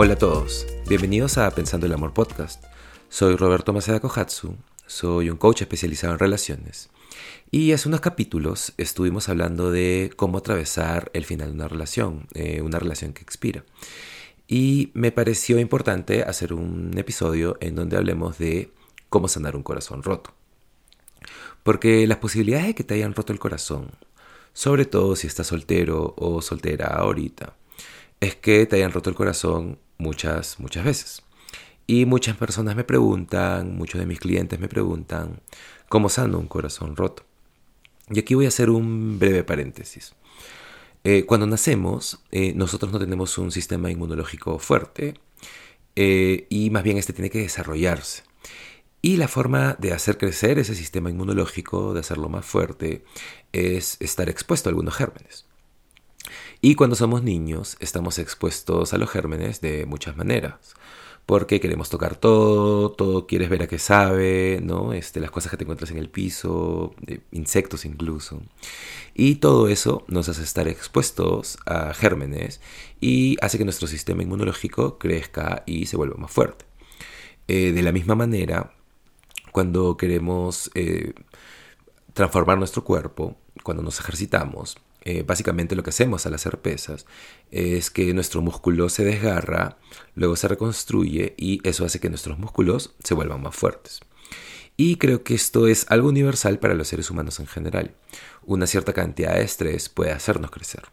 Hola a todos, bienvenidos a Pensando el Amor Podcast. Soy Roberto Maceda Kohatsu, soy un coach especializado en relaciones. Y hace unos capítulos estuvimos hablando de cómo atravesar el final de una relación, eh, una relación que expira. Y me pareció importante hacer un episodio en donde hablemos de cómo sanar un corazón roto. Porque las posibilidades de que te hayan roto el corazón, sobre todo si estás soltero o soltera ahorita, es que te hayan roto el corazón muchas, muchas veces. Y muchas personas me preguntan, muchos de mis clientes me preguntan, ¿cómo sano un corazón roto? Y aquí voy a hacer un breve paréntesis. Eh, cuando nacemos, eh, nosotros no tenemos un sistema inmunológico fuerte eh, y más bien este tiene que desarrollarse. Y la forma de hacer crecer ese sistema inmunológico, de hacerlo más fuerte, es estar expuesto a algunos gérmenes. Y cuando somos niños estamos expuestos a los gérmenes de muchas maneras. Porque queremos tocar todo, todo quieres ver a qué sabe, ¿no? Este, las cosas que te encuentras en el piso, insectos incluso. Y todo eso nos hace estar expuestos a gérmenes y hace que nuestro sistema inmunológico crezca y se vuelva más fuerte. Eh, de la misma manera, cuando queremos eh, transformar nuestro cuerpo, cuando nos ejercitamos, eh, básicamente lo que hacemos al hacer pesas es que nuestro músculo se desgarra, luego se reconstruye y eso hace que nuestros músculos se vuelvan más fuertes. Y creo que esto es algo universal para los seres humanos en general. Una cierta cantidad de estrés puede hacernos crecer.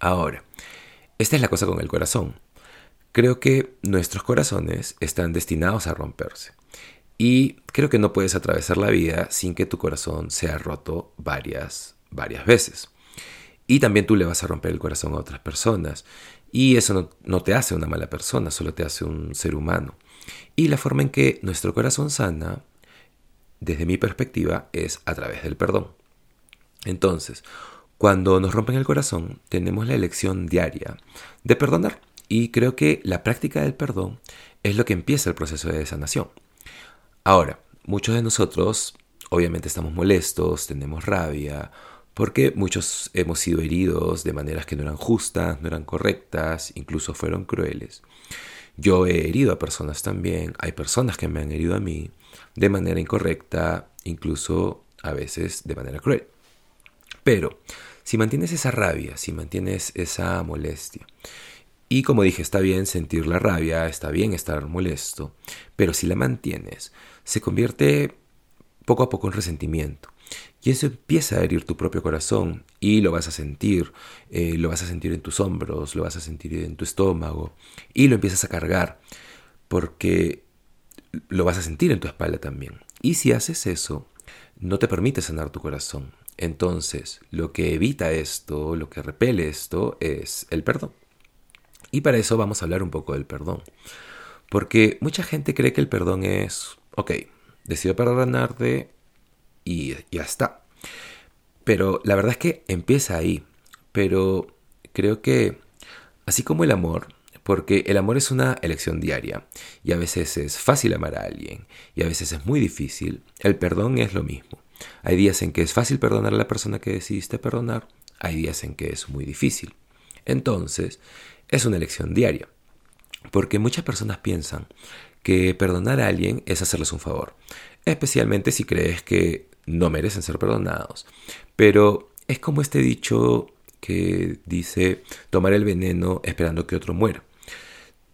Ahora, esta es la cosa con el corazón. Creo que nuestros corazones están destinados a romperse. Y creo que no puedes atravesar la vida sin que tu corazón sea roto varias, varias veces. Y también tú le vas a romper el corazón a otras personas. Y eso no, te hace una mala persona, solo te hace un ser humano. Y la forma en que nuestro corazón sana, desde mi perspectiva, es a través del perdón. Entonces, cuando nos rompen el corazón, tenemos la elección diaria de perdonar. Y creo que la práctica del perdón es lo que empieza el proceso de sanación. Ahora, muchos de nosotros obviamente estamos molestos, tenemos rabia porque muchos hemos sido heridos de maneras que no eran justas, no eran correctas, incluso fueron crueles. Yo he herido a personas también, hay personas que me han herido a mí de manera incorrecta, incluso a veces de manera cruel. Pero si mantienes esa rabia, si mantienes esa molestia, y como dije, está bien sentir la rabia, está bien estar molesto, pero si la mantienes, se convierte poco a poco en resentimiento. Y eso empieza a herir tu propio corazón y lo vas a sentir, eh, lo vas a sentir en tus hombros, lo vas a sentir en tu estómago y lo empiezas a cargar porque lo vas a sentir en tu espalda también. Y si haces eso, no te permite sanar tu corazón. Entonces, lo que evita esto, lo que repele esto, es el perdón. Y para eso vamos a hablar un poco del perdón. Porque mucha gente cree que el perdón es, ok, decido perdonarte, y ya está. Pero la verdad es que empieza ahí. Pero creo que, así como el amor, porque el amor es una elección diaria y a veces es fácil amar a alguien y a veces es muy difícil, el perdón es lo mismo. Hay días en que es fácil perdonar a la persona que decidiste perdonar, hay días en que es muy difícil. Entonces, es una elección diaria. Porque muchas personas piensan que perdonar a alguien es hacerles un favor, especialmente si crees que no merecen ser perdonados. Pero es como este dicho que dice tomar el veneno esperando que otro muera.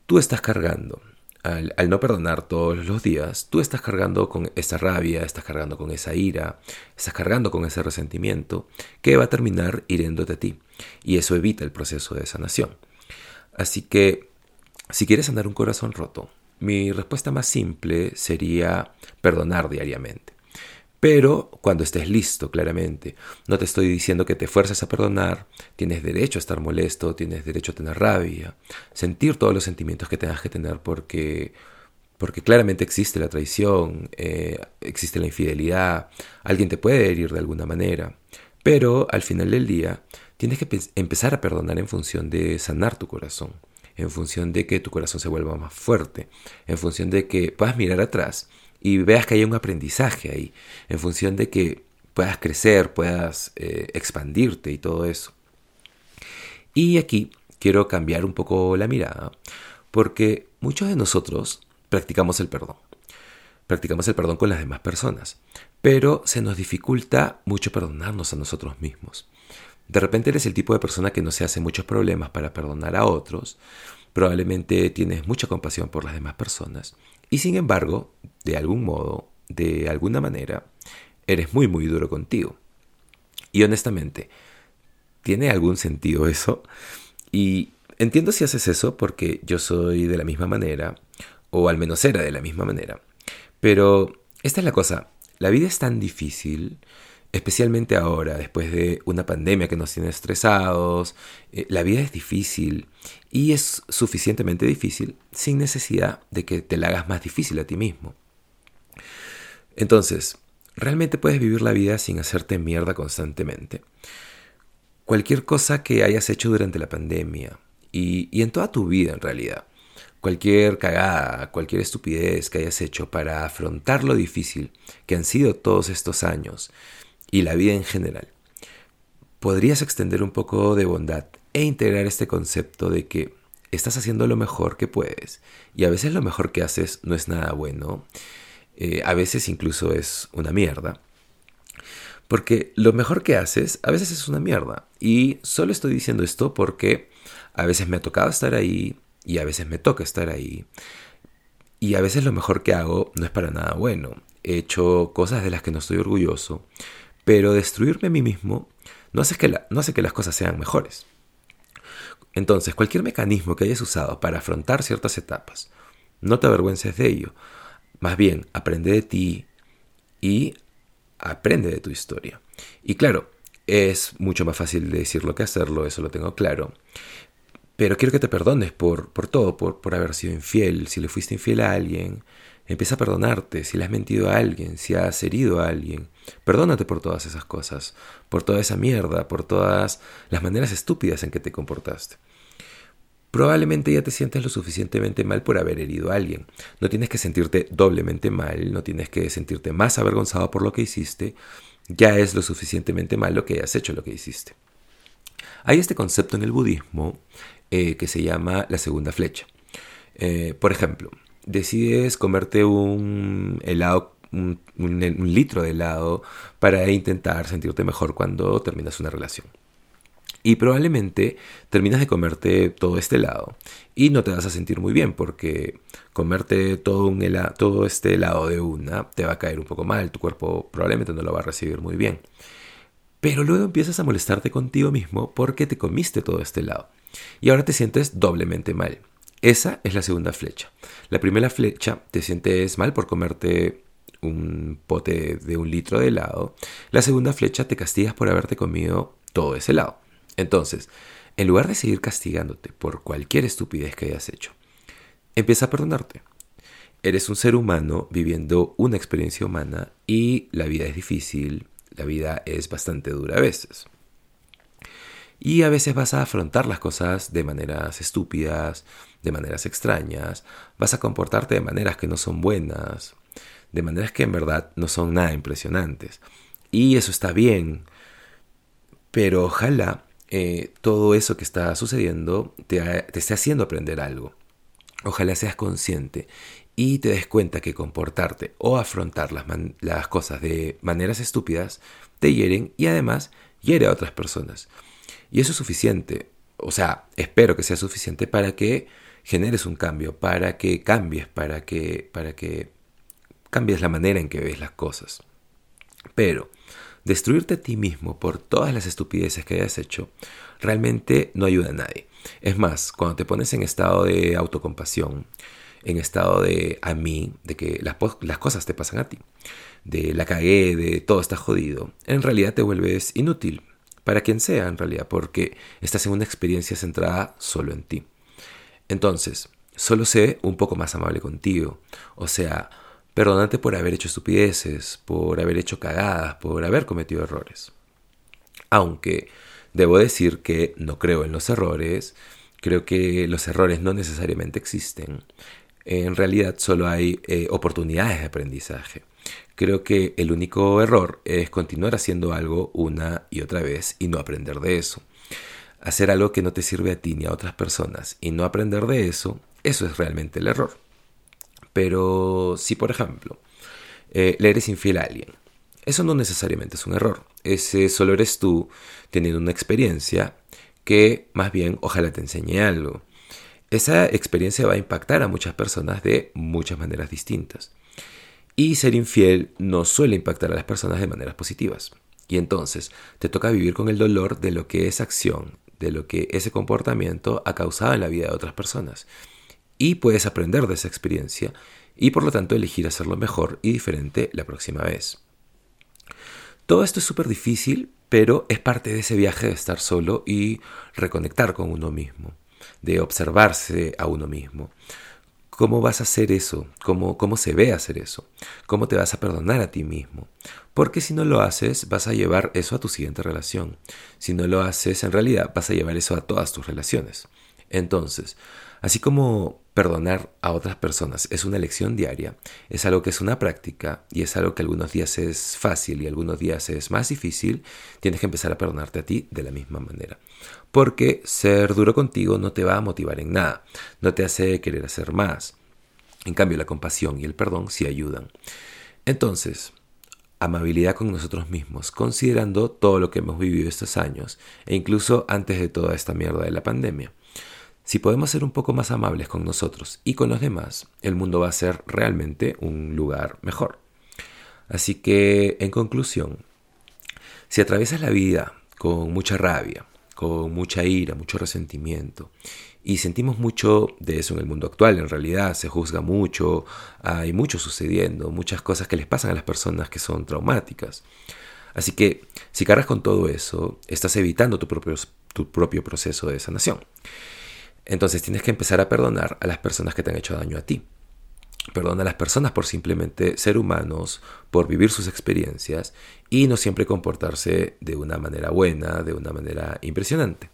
Tú estás cargando, al, no perdonar todos los días, tú estás cargando con esa rabia, estás cargando con esa ira, estás cargando con ese resentimiento que va a terminar hiriéndote a ti. Y eso evita el proceso de sanación. Así que, si quieres sanar un corazón roto, mi respuesta más simple sería perdonar diariamente. Pero cuando estés listo, claramente. No te estoy diciendo que te fuerces a perdonar. Tienes derecho a estar molesto, tienes derecho a tener rabia, sentir todos los sentimientos que tengas que tener porque, porque claramente existe la traición, eh, existe la infidelidad, alguien te puede herir de alguna manera. Pero al final del día, tienes que empezar a perdonar en función de sanar tu corazón, en función de que tu corazón se vuelva más fuerte, en función de que puedas mirar atrás y veas que hay un aprendizaje ahí, en función de que puedas crecer, puedas eh, expandirte y todo eso. Y aquí quiero cambiar un poco la mirada, porque muchos de nosotros practicamos el perdón. Practicamos el perdón con las demás personas, pero se nos dificulta mucho perdonarnos a nosotros mismos. De repente eres el tipo de persona que no se hace muchos problemas para perdonar a otros, probablemente tienes mucha compasión por las demás personas y sin embargo, de algún modo, de alguna manera, eres muy muy duro contigo. Y honestamente, ¿tiene algún sentido eso? Y entiendo si haces eso porque yo soy de la misma manera, o al menos era de la misma manera. Pero esta es la cosa, la vida es tan difícil, especialmente ahora, después de una pandemia que nos tiene estresados, eh, la vida es difícil y es suficientemente difícil sin necesidad de que te la hagas más difícil a ti mismo. Entonces, realmente puedes vivir la vida sin hacerte mierda constantemente. Cualquier cosa que hayas hecho durante la pandemia y, y en toda tu vida en realidad, cualquier cagada, cualquier estupidez que hayas hecho para afrontar lo difícil que han sido todos estos años y la vida en general, podrías extender un poco de bondad e integrar este concepto de que estás haciendo lo mejor que puedes y a veces lo mejor que haces no es nada bueno, eh, a veces incluso es una mierda. Porque lo mejor que haces a veces es una mierda. Y solo estoy diciendo esto porque a veces me ha tocado estar ahí, y a veces me toca estar ahí. Y a veces lo mejor que hago no es para nada bueno. He hecho cosas de las que no estoy orgulloso, pero destruirme a mí mismo no hace que, no hace que las cosas sean mejores. Entonces, cualquier mecanismo que hayas usado para afrontar ciertas etapas, no te avergüences de ello. Más bien, aprende de ti y aprende de tu historia. Y claro, es mucho más fácil decirlo que hacerlo, eso lo tengo claro. Pero quiero que te perdones por, por todo, por, por haber sido infiel, si le fuiste infiel a alguien. Empieza a perdonarte si le has mentido a alguien, si has herido a alguien. Perdónate por todas esas cosas, por toda esa mierda, por todas las maneras estúpidas en que te comportaste. Probablemente ya te sientes lo suficientemente mal por haber herido a alguien. No tienes que sentirte doblemente mal, no tienes que sentirte más avergonzado por lo que hiciste. Ya es lo suficientemente mal lo que hayas hecho lo que hiciste. Hay este concepto en el budismo eh, que se llama la segunda flecha. Eh, por ejemplo, decides comerte un helado, un, litro de helado para intentar sentirte mejor cuando terminas una relación. Y probablemente terminas de comerte todo este helado y no te vas a sentir muy bien porque comerte todo, un helado, todo este helado de una te va a caer un poco mal, tu cuerpo probablemente no lo va a recibir muy bien. Pero luego empiezas a molestarte contigo mismo porque te comiste todo este helado. Y ahora te sientes doblemente mal. Esa es la segunda flecha. La primera flecha te sientes mal por comerte un pote de un litro de helado. La segunda flecha te castigas por haberte comido todo ese helado. Entonces, en lugar de seguir castigándote por cualquier estupidez que hayas hecho, empieza a perdonarte. Eres un ser humano viviendo una experiencia humana y la vida es difícil, la vida es bastante dura a veces. Y a veces vas a afrontar las cosas de maneras estúpidas, de maneras extrañas, vas a comportarte de maneras que no son buenas, de maneras que en verdad no son nada impresionantes. Y eso está bien, pero ojalá eh, todo eso que está sucediendo te, te esté haciendo aprender algo. Ojalá seas consciente y te des cuenta que comportarte o afrontar las, las, cosas de maneras estúpidas te hieren y además hiere a otras personas. Y eso es suficiente, o sea, espero que sea suficiente para que generes un cambio, para que cambies, para que, para que cambies la manera en que ves las cosas. Pero destruirte a ti mismo por todas las estupideces que hayas hecho realmente no ayuda a nadie. Es más, cuando te pones en estado de autocompasión, en estado de a mí, de que las, las cosas te pasan a ti, de la cagué, de todo está jodido, en realidad te vuelves inútil, para quien sea en realidad, porque estás en una experiencia centrada solo en ti. Entonces, solo sé un poco más amable contigo, o sea, perdónate por haber hecho estupideces, por haber hecho cagadas, por haber cometido errores. Aunque debo decir que no creo en los errores, creo que los errores no necesariamente existen. En realidad solo hay eh, oportunidades de aprendizaje. Creo que el único error es continuar haciendo algo una y otra vez y no aprender de eso. Hacer algo que no te sirve a ti ni a otras personas y no aprender de eso eso es realmente el error. Pero si, por ejemplo, eh, le eres infiel a alguien, eso no necesariamente es un error. Ese solo eres tú teniendo una experiencia que más bien ojalá te enseñe algo. Esa experiencia va a impactar a muchas personas de muchas maneras distintas. Y ser infiel no suele impactar a las personas de maneras positivas. Y entonces te toca vivir con el dolor de lo que esa acción, de lo que ese comportamiento ha causado en la vida de otras personas. Y puedes aprender de esa experiencia y por lo tanto elegir hacerlo mejor y diferente la próxima vez. Todo esto es súper difícil, pero es parte de ese viaje de estar solo y reconectar con uno mismo, de observarse a uno mismo. ¿Cómo vas a hacer eso? ¿Cómo, ¿Cómo se ve hacer eso? ¿Cómo te vas a perdonar a ti mismo? Porque si no lo haces, vas a llevar eso a tu siguiente relación. Si no lo haces, en realidad vas a llevar eso a todas tus relaciones. Entonces, Así como perdonar a otras personas es una lección diaria, es algo que es una práctica y es algo que algunos días es fácil y algunos días es más difícil, tienes que empezar a perdonarte a ti de la misma manera. Porque ser duro contigo no te va a motivar en nada, no te hace querer hacer más. En cambio, la compasión y el perdón sí ayudan. Entonces, amabilidad con nosotros mismos, considerando todo lo que hemos vivido estos años e incluso antes de toda esta mierda de la pandemia. Si podemos ser un poco más amables con nosotros y con los demás, el mundo va a ser realmente un lugar mejor. Así que, en conclusión, si atraviesas la vida con mucha rabia, con mucha ira, mucho resentimiento, y sentimos mucho de eso en el mundo actual, en realidad se juzga mucho, hay mucho sucediendo, muchas cosas que les pasan a las personas que son traumáticas. Así que si cargas con todo eso, estás evitando tu propio, tu propio proceso de sanación. Entonces tienes que empezar a perdonar a las personas que te han hecho daño a ti. Perdona a las personas por simplemente ser humanos, por vivir sus experiencias y no siempre comportarse de una manera buena, de una manera impresionante.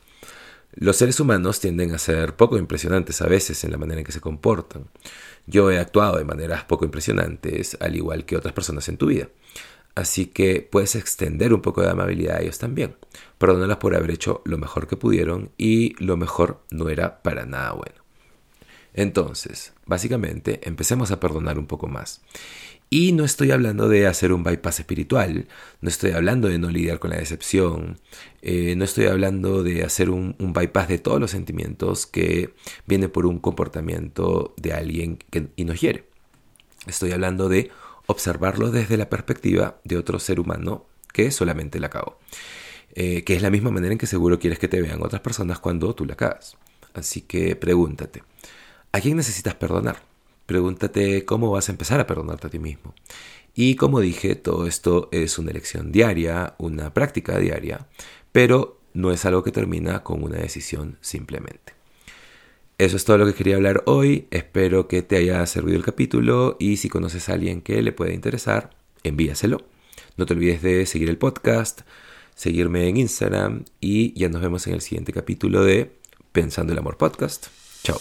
Los seres humanos tienden a ser poco impresionantes a veces en la manera en que se comportan. Yo he actuado de maneras poco impresionantes, al igual que otras personas en tu vida. Así que puedes extender un poco de amabilidad a ellos también. Perdónalas por haber hecho lo mejor que pudieron y lo mejor no era para nada bueno. Entonces, básicamente, empecemos a perdonar un poco más. Y no estoy hablando de hacer un bypass espiritual, no estoy hablando de no lidiar con la decepción, eh, no estoy hablando de hacer un, bypass de todos los sentimientos que vienen por un comportamiento de alguien que, y nos hiere. Estoy hablando de observarlo desde la perspectiva de otro ser humano que solamente la cagó. Eh, que es la misma manera en que seguro quieres que te vean otras personas cuando tú la cagas. Así que pregúntate, ¿a quién necesitas perdonar? Pregúntate cómo vas a empezar a perdonarte a ti mismo. Y como dije, todo esto es una elección diaria, una práctica diaria, pero no es algo que termina con una decisión simplemente. Eso es todo lo que quería hablar hoy. Espero que te haya servido el capítulo y si conoces a alguien que le pueda interesar, envíaselo. No te olvides de seguir el podcast, seguirme en Instagram y ya nos vemos en el siguiente capítulo de Pensando el Amor Podcast. Chao.